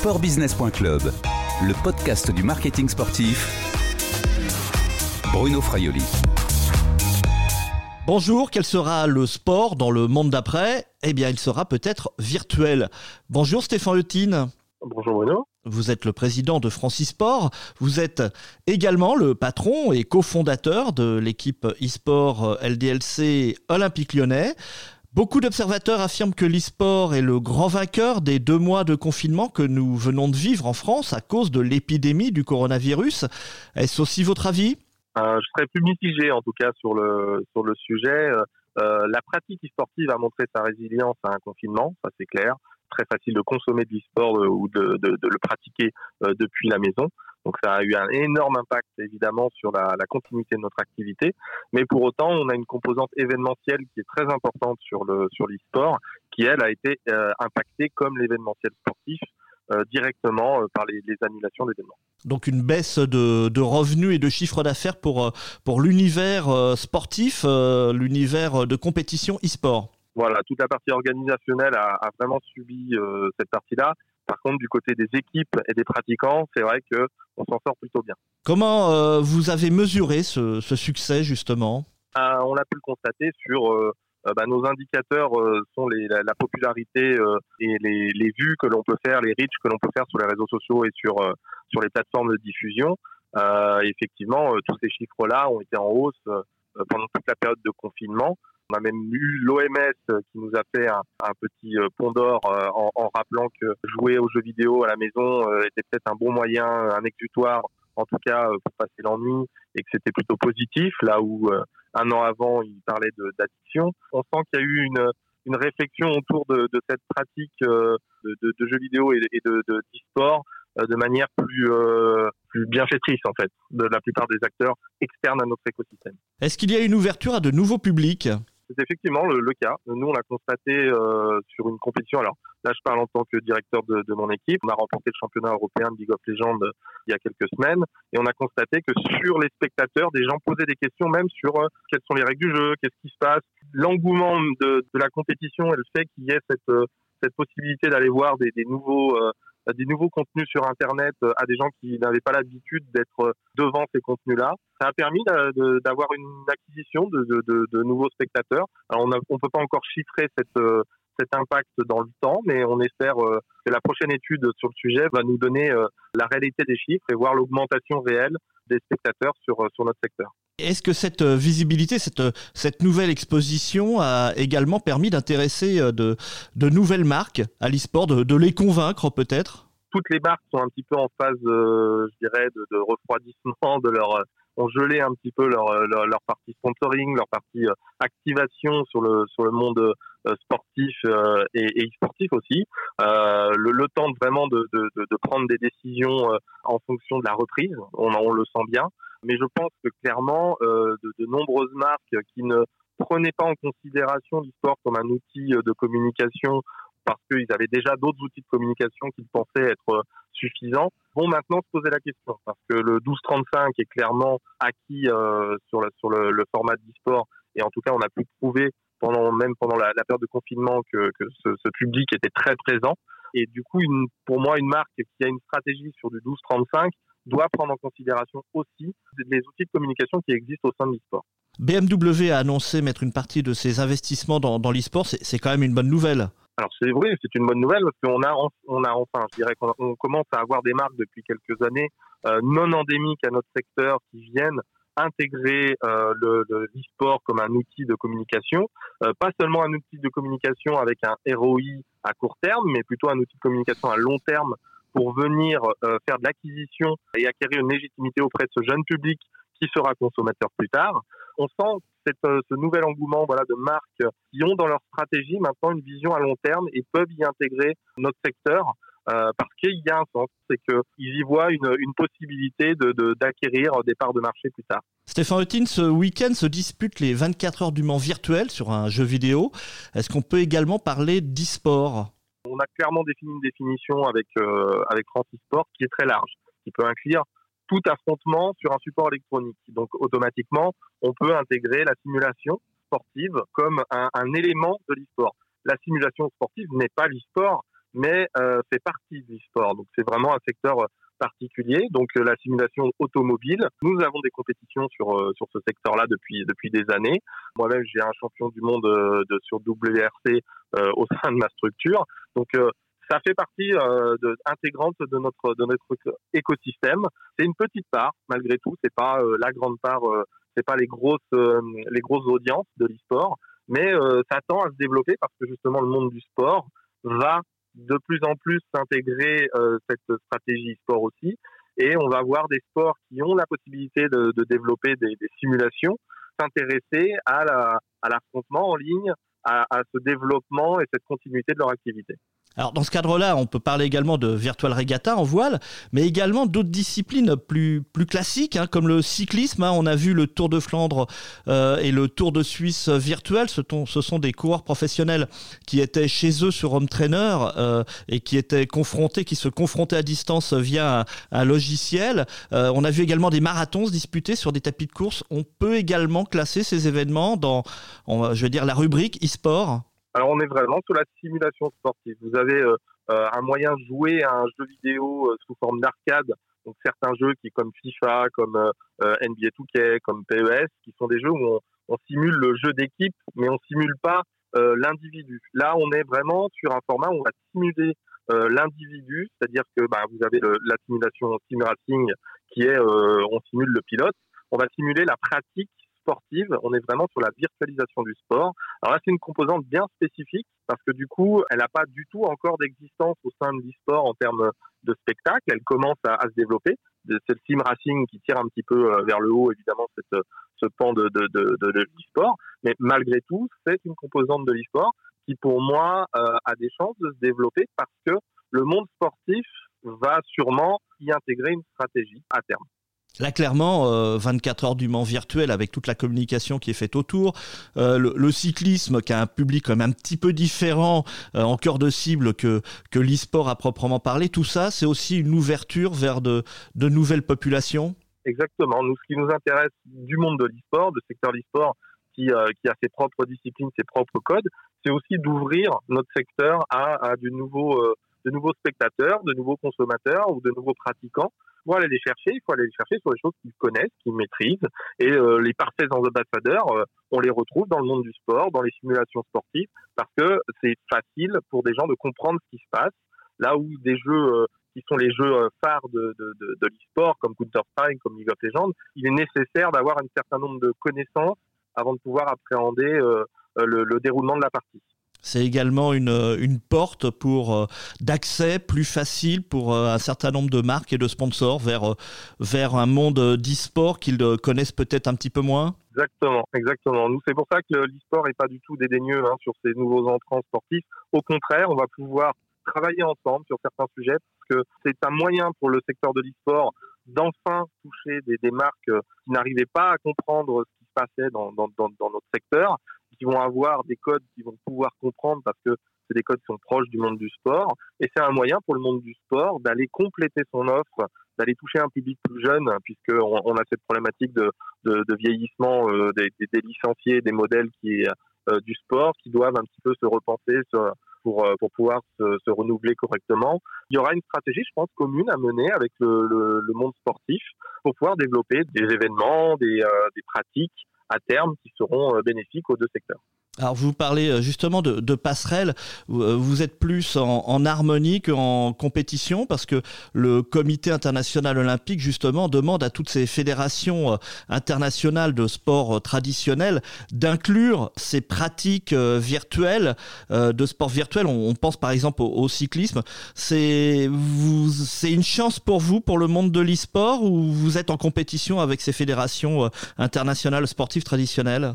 Sportbusiness.club, le podcast du marketing sportif. Bruno Fraioli. Bonjour, quel sera le sport dans le monde d'après? Eh bien, il sera peut-être virtuel. Bonjour Stéphane Eutine. Bonjour Bruno. Vous êtes le président de Francisport. Vous êtes également le patron et cofondateur de l'équipe e-sport LDLC Olympique Lyonnais. Beaucoup d'observateurs affirment que l'e-sport est le grand vainqueur des deux mois de confinement que nous venons de vivre en France à cause de l'épidémie du coronavirus. Est-ce aussi votre avis? Euh, Je serais plus mitigé en tout cas sur le, sujet. Euh, la pratique e-sportive a montré sa résilience à un confinement, ça c'est clair. Très facile de consommer de l'e-sport euh, ou de, le pratiquer euh, depuis la maison. Donc ça a eu un énorme impact évidemment sur la, continuité de notre activité, mais pour autant on a une composante événementielle qui est très importante sur le sur l'e-sport, qui elle a été euh, impactée comme l'événementiel sportif directement par les, annulations d'événements. Donc une baisse de, de, revenus et de chiffre d'affaires pour pour l'univers sportif, l'univers de compétition e-sport. Voilà, toute la partie organisationnelle a, a vraiment subi cette partie-là. Par contre, du côté des équipes et des pratiquants, c'est vrai que on s'en sort plutôt bien. Comment euh, vous avez mesuré ce, ce succès justement? Euh, On a pu le constater sur euh, bah, nos indicateurs sont les, la, la, popularité et les, les, vues que l'on peut faire, les reach que l'on peut faire sur les réseaux sociaux et sur sur les plateformes de diffusion. effectivement, tous ces chiffres-là ont été en hausse pendant toute la période de confinement. On a même eu l'OMS qui nous a fait un, petit pont d'or en, en, rappelant que jouer aux jeux vidéo à la maison était peut-être un bon moyen, un exutoire, en tout cas pour passer l'ennui, et que c'était plutôt positif, là où un an avant il parlait d'addiction. On sent qu'il y a eu une, réflexion autour de, cette pratique de, jeux vidéo et, de d'e-sport de manière euh, plus bienfaitrice en fait de la plupart des acteurs externes à notre écosystème. Est-ce qu'il y a une ouverture à de nouveaux publics? C'est effectivement le, cas. Nous, on l'a constaté euh, sur une compétition. Alors là, je parle en tant que directeur de, mon équipe. On a remporté le championnat européen de League of Legends il y a quelques semaines, et on a constaté que sur les spectateurs, des gens posaient des questions même sur euh, quelles sont les règles du jeu, qu'est-ce qui se passe. L'engouement de, la compétition et le fait qu'il y ait cette, euh, cette possibilité d'aller voir des, des nouveaux euh, des nouveaux contenus sur Internet euh, à des gens qui n'avaient pas l'habitude d'être euh, devant ces contenus-là. Ça a permis d'avoir une acquisition de, nouveaux spectateurs. On ne peut pas encore chiffrer euh, cet impact dans le temps, mais on espère que la prochaine étude sur le sujet va nous donner la réalité des chiffres et voir l'augmentation réelle des spectateurs sur notre secteur. Est-ce que cette visibilité, cette, cette nouvelle exposition a également permis d'intéresser de, de nouvelles marques à l'e-sport, de, les convaincre peut-être? Toutes les marques sont un petit peu en phase, euh, je dirais, de, refroidissement, de leur ont gelé un petit peu leur, leur, leur partie sponsoring, leur partie euh, activation sur le sur le monde euh, sportif et, et e-sportif aussi. le, le temps vraiment de, de, prendre des décisions en fonction de la reprise, on, on le sent bien. Mais je pense que clairement, de, de nombreuses marques qui ne prenaient pas en considération l'e-sport comme un outil de communication parce qu'ils avaient déjà d'autres outils de communication qu'ils pensaient être suffisants, vont maintenant se poser la question. Parce que le 12-35 est clairement acquis euh, sur, le, format d'e-sport. Et en tout cas, on a pu prouver, pendant, même pendant la, période de confinement, que, ce, public était très présent. Et du coup, pour moi, une marque qui a une stratégie sur du 12-35 doit prendre en considération aussi les outils de communication qui existent au sein de l'e-sport. BMW a annoncé mettre une partie de ses investissements dans, l'e-sport. C'est quand même une bonne nouvelle. Alors c'est vrai, c'est une bonne nouvelle parce qu'on a, on enfin, je dirais qu'on commence à avoir des marques depuis quelques années euh, non endémiques à notre secteur qui viennent intégrer euh, le, le e-sport comme un outil de communication, euh, pas seulement un outil de communication avec un ROI à court terme, mais plutôt un outil de communication à long terme pour venir faire de l'acquisition et acquérir une légitimité auprès de ce jeune public qui sera consommateur plus tard. On sent cette, euh, ce nouvel engouement voilà, de marques qui ont dans leur stratégie maintenant une vision à long terme et peuvent y intégrer notre secteur. Euh, parce qu'il y a un sens, c'est qu'ils y voient une, une possibilité d'acquérir de, de, des parts de marché plus tard. Stéphane Eutin, ce week-end se disputent les 24 heures du Mans virtuel sur un jeu vidéo. Est-ce qu'on peut également parler d'e-sport? On a clairement défini une définition avec, euh, avec Francis Sport qui est très large, qui peut inclure tout affrontement sur un support électronique. Donc automatiquement, on peut intégrer la simulation sportive comme un, élément de l'e-sport. La simulation sportive n'est pas l'e-sport, mais fait partie de l'e-sport. Donc c'est vraiment un secteur particulier, donc la simulation automobile. Nous avons des compétitions sur sur ce secteur-là depuis depuis des années. Moi-même, j'ai un champion du monde de, sur WRC au sein de ma structure. Donc ça fait partie euh, intégrante de notre écosystème. C'est une petite part malgré tout. C'est pas euh, la grande part. Euh, c'est pas les grosses euh, les grosses audiences de l'e-sport, mais ça tend à se développer parce que justement le monde du sport va de plus en plus s'intégrer cette stratégie e-sport aussi. Et on va voir des sports qui ont la possibilité de, développer des, simulations, s'intéresser à l'affrontement en ligne, à ce développement et cette continuité de leur activité. Alors dans ce cadre-là, on peut parler également de virtual regatta en voile, mais également d'autres disciplines plus, plus classiques, hein, comme le cyclisme. Hein. on a vu le Tour de Flandre euh, et le Tour de Suisse virtuel. Ce, ce, sont des coureurs professionnels qui étaient chez eux sur Home Trainer euh, et qui étaient confrontés, qui se confrontaient à distance via un, logiciel. Euh, on a vu également des marathons se disputer sur des tapis de course. On peut également classer ces événements dans, je veux dire, la rubrique e-sport. Alors on est vraiment sur la simulation sportive. Vous avez euh, euh, un moyen de jouer à un jeu vidéo euh, sous forme d'arcade. Donc certains jeux qui comme FIFA, comme NBA 2K, comme PES, qui sont des jeux où on, simule le jeu d'équipe, mais on simule pas l'individu. Là, on est vraiment sur un format où on va simuler l'individu, c'est-à-dire que bah, vous avez la simulation sim racing qui est on simule le pilote. On va simuler la pratique sportive, on est vraiment sur la virtualisation du sport. Alors là, c'est une composante bien spécifique parce que du coup, elle n'a pas du tout encore d'existence au sein de l'e-sport en termes de spectacle. Elle commence à, se développer. C'est le sim racing qui tire un petit peu euh, vers le haut, évidemment, cette, ce pan de, de, de, de l'e-sport. Mais malgré tout, c'est une composante de l'e-sport qui, pour moi, euh, a des chances de se développer parce que le monde sportif va sûrement y intégrer une stratégie à terme. Là, clairement, 24 euh, heures du Mans virtuel avec toute la communication qui est faite autour, euh, le, cyclisme qui a un public même un petit peu différent euh, en cœur de cible que, que l'e-sport à proprement parler, tout ça, c'est aussi une ouverture vers de, de nouvelles populations Exactement. Nous, ce qui nous intéresse du monde de l'e-sport, du secteur de l'e-sport, qui, qui, a ses propres disciplines, ses propres codes, c'est aussi d'ouvrir notre secteur à, à de, nouveaux, de nouveaux spectateurs, de nouveaux consommateurs ou de nouveaux pratiquants faut aller les chercher, il faut aller les chercher sur les choses qu'ils connaissent, qu'ils maîtrisent. Et euh, les parfaits ambassadeurs, euh, on les retrouve dans le monde du sport, dans les simulations sportives, parce que c'est facile pour des gens de comprendre ce qui se passe. Là où des jeux euh, qui sont les jeux phares de, de, de, l'e-sport, comme Counter-Strike, comme League of Legends, il est nécessaire d'avoir un certain nombre de connaissances avant de pouvoir appréhender le, le déroulement de la partie. C'est également une, une, porte pour euh, d'accès plus facile pour euh, un certain nombre de marques et de sponsors vers, euh, vers un monde d'e-sport qu'ils connaissent peut-être un petit peu moins Exactement, exactement. Nous, c'est pour ça que l'e-sport n'est pas du tout dédaigneux hein, sur ces nouveaux entrants sportifs. Au contraire, on va pouvoir travailler ensemble sur certains sujets parce que c'est un moyen pour le secteur de l'e-sport d'enfin toucher des, marques qui n'arrivaient pas à comprendre ce qui se passait dans, dans notre secteur qui vont avoir des codes qu'ils vont pouvoir comprendre parce que c'est des codes qui sont proches du monde du sport. Et c'est un moyen pour le monde du sport d'aller compléter son offre, d'aller toucher un public plus jeune, puisqu'on on a cette problématique de, vieillissement euh, des, licenciés, des modèles qui euh, du sport, qui doivent un petit peu se repenser pour, euh, pouvoir se, renouveler correctement. Il y aura une stratégie, je pense, commune à mener avec le, monde sportif pour pouvoir développer des événements, des pratiques à terme qui seront euh, bénéfiques aux deux secteurs. Alors vous parlez euh, justement de, de passerelle, euh, vous êtes plus en, harmonie qu'en compétition parce que le comité international olympique justement demande à toutes ces fédérations internationales de sport traditionnels d'inclure ces pratiques virtuelles de sport virtuel. On, pense par exemple au, cyclisme. C'est une chance pour vous, pour le monde de l'e-sport ou vous êtes en compétition avec ces fédérations internationales sportives traditionnelles?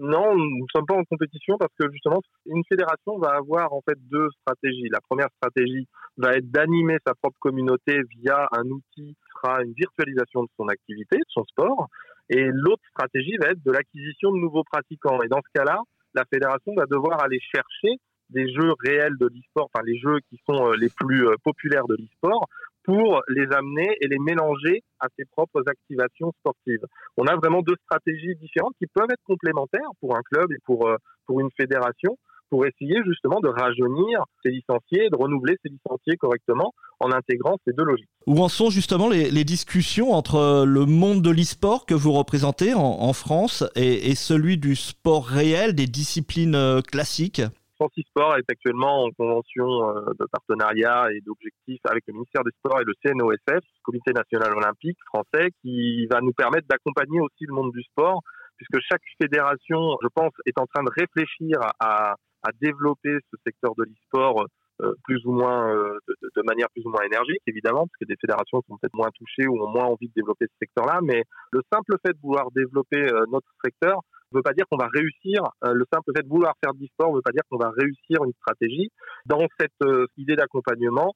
Non, nous ne sommes pas en compétition parce que justement, une fédération va avoir en fait deux stratégies. La première stratégie va être d'animer sa propre communauté via un outil qui sera une virtualisation de son activité, de son sport. Et l'autre stratégie va être de l'acquisition de nouveaux pratiquants. Et dans ce cas-là, la fédération va devoir aller chercher des jeux réels de l'e-sport, enfin les jeux qui sont euh, les plus euh, populaires de l'e-sport, pour les amener et les mélanger à ses propres activations sportives. On a vraiment deux stratégies différentes qui peuvent être complémentaires pour un club et pour, euh, pour une fédération. pour essayer justement de rajeunir ces licenciés, de renouveler ces licenciés correctement en intégrant ces deux logiques. Où en sont justement les, discussions entre le monde de l'e-sport que vous représentez en, France et, celui du sport réel, des disciplines euh, classiques? France Sport est actuellement en convention euh, de partenariat et d'objectifs avec le ministère des Sports et le CNOSF, Comité national olympique français, qui va nous permettre d'accompagner aussi le monde du sport, puisque chaque fédération, je pense, est en train de réfléchir à, développer ce secteur de l'e-sport euh, plus ou moins euh, de, manière plus ou moins énergique évidemment parce que des fédérations sont peut-être moins touchées ou ont moins envie de développer ce secteur-là. Mais le simple fait de vouloir développer notre secteur ne veut pas dire qu'on va réussir le simple fait de vouloir faire du sport ne veut pas dire qu'on va réussir une stratégie dans cette idée d'accompagnement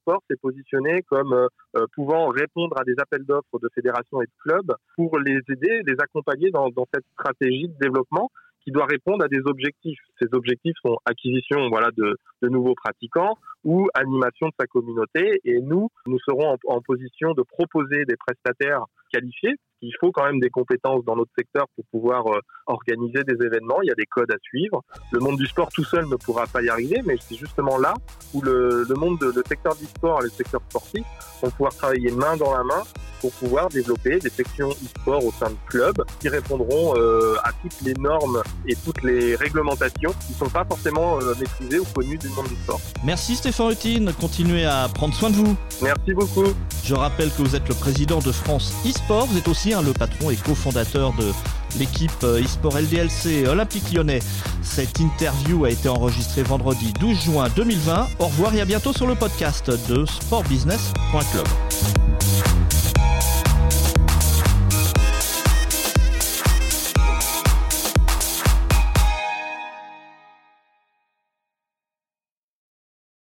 Sport s'est positionné comme pouvant répondre à des appels d'offres de fédérations et de clubs pour les aider, les accompagner dans, dans cette stratégie de développement qui doit répondre à des objectifs. Ces objectifs sont acquisition voilà, de, de nouveaux pratiquants ou animation de sa communauté. Et nous, nous serons en, en position de proposer des prestataires qualifiés. Il faut quand même des compétences dans notre secteur pour pouvoir euh, organiser des événements. Il y a des codes à suivre. Le monde du sport tout seul ne pourra pas y arriver, mais c'est justement là où le, monde, de, le secteur du sport et le secteur sportif vont pouvoir travailler main dans la main pour pouvoir développer des sections e-sport au sein de clubs qui répondront euh, à toutes les normes et toutes les réglementations qui ne sont pas forcément euh, maîtrisées ou connues du monde du sport. Merci Stéphane Rutine, continuez à prendre soin de vous. Merci beaucoup. Je rappelle que vous êtes le président de France e-sport, vous êtes aussi hein, le patron et cofondateur de l'équipe euh, e-sport LDLC Olympique Lyonnais. Cette interview a été enregistrée vendredi 12 juin 2020. Au revoir et à bientôt sur le podcast de sportbusiness.club.